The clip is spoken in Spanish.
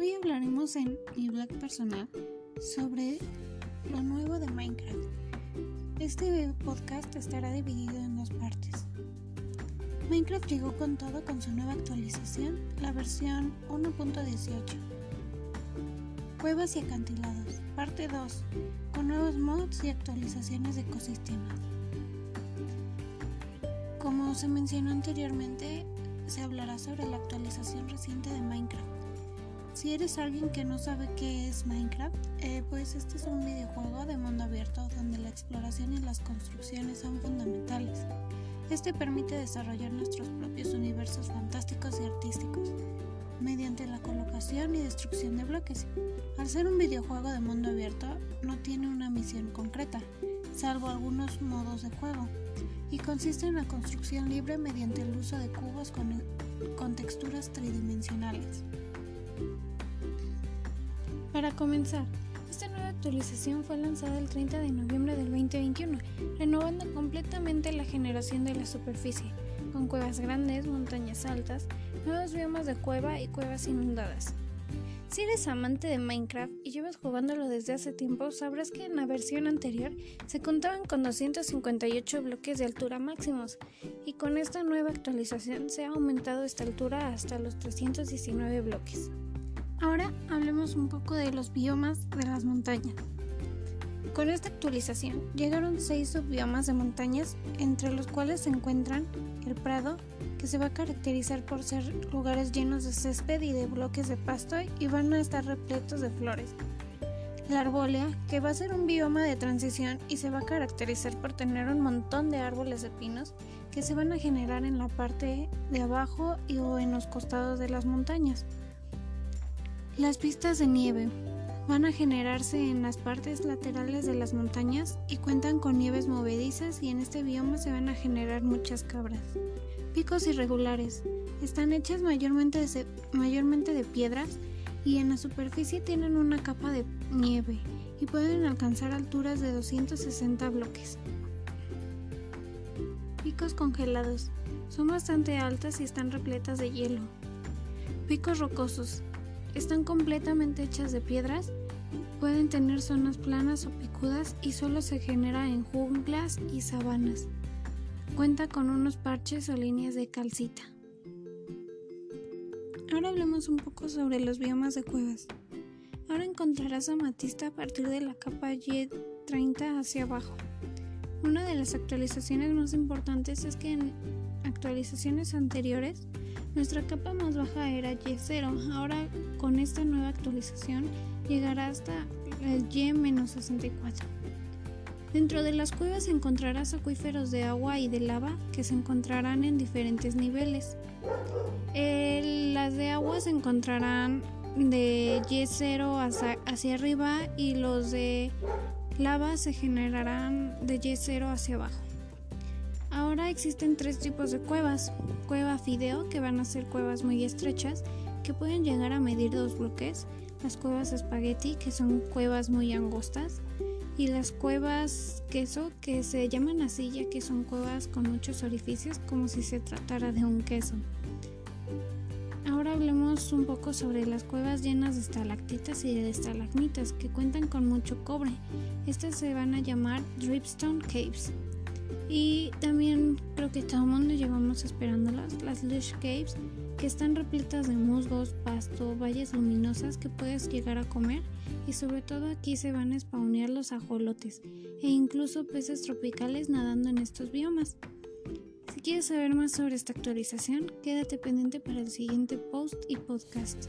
Hoy hablaremos en mi blog personal sobre lo nuevo de Minecraft. Este podcast estará dividido en dos partes. Minecraft llegó con todo con su nueva actualización, la versión 1.18. Cuevas y acantilados, parte 2, con nuevos mods y actualizaciones de ecosistemas. Como se mencionó anteriormente, se hablará sobre la actualización reciente de Minecraft. Si eres alguien que no sabe qué es Minecraft, eh, pues este es un videojuego de mundo abierto donde la exploración y las construcciones son fundamentales. Este permite desarrollar nuestros propios universos fantásticos y artísticos mediante la colocación y destrucción de bloques. Al ser un videojuego de mundo abierto, no tiene una misión concreta, salvo algunos modos de juego y consiste en la construcción libre mediante el uso de cubos con, con texturas tridimensionales. Para comenzar, esta nueva actualización fue lanzada el 30 de noviembre del 2021, renovando completamente la generación de la superficie, con cuevas grandes, montañas altas, nuevos biomas de cueva y cuevas inundadas. Si eres amante de Minecraft y llevas jugándolo desde hace tiempo, sabrás que en la versión anterior se contaban con 258 bloques de altura máximos y con esta nueva actualización se ha aumentado esta altura hasta los 319 bloques. Ahora hablemos un poco de los biomas de las montañas. Con esta actualización llegaron 6 subbiomas de montañas, entre los cuales se encuentran el Prado, que se va a caracterizar por ser lugares llenos de césped y de bloques de pasto y van a estar repletos de flores. La Arbólea, que va a ser un bioma de transición y se va a caracterizar por tener un montón de árboles de pinos que se van a generar en la parte de abajo y o en los costados de las montañas. Las pistas de nieve van a generarse en las partes laterales de las montañas y cuentan con nieves movedizas y en este bioma se van a generar muchas cabras. Picos irregulares. Están hechas mayormente de, piedras y en la superficie tienen una capa de nieve y pueden alcanzar alturas de 260 bloques. Picos congelados. Son bastante altas y están repletas de hielo. Picos rocosos. Están completamente hechas de piedras. Pueden tener zonas planas o picudas y solo se genera en junglas y sabanas. Cuenta con unos parches o líneas de calcita. Ahora hablemos un poco sobre los biomas de cuevas. Ahora encontrarás amatista a partir de la capa Y30 hacia abajo. Una de las actualizaciones más importantes es que en actualizaciones anteriores nuestra capa más baja era Y0. Ahora con esta nueva actualización llegará hasta el Y-64. Dentro de las cuevas encontrarás acuíferos de agua y de lava que se encontrarán en diferentes niveles. las de agua se encontrarán de Y0 hacia, hacia arriba y los de lava se generarán de Y0 hacia abajo. Ahora existen tres tipos de cuevas. Cueva fideo, que van a ser cuevas muy estrechas, que pueden llegar a medir dos bloques. Las cuevas espagueti, que son cuevas muy angostas y las cuevas queso que se llaman así ya que son cuevas con muchos orificios como si se tratara de un queso. Ahora hablemos un poco sobre las cuevas llenas de estalactitas y de estalagmitas que cuentan con mucho cobre. Estas se van a llamar Dripstone Caves. Y también creo que todo el mundo llevamos esperándolas, las Lush Caves, que están repletas de musgos, pasto, valles luminosas que puedes llegar a comer y sobre todo aquí se van a spawnear los ajolotes e incluso peces tropicales nadando en estos biomas. Si quieres saber más sobre esta actualización, quédate pendiente para el siguiente post y podcast.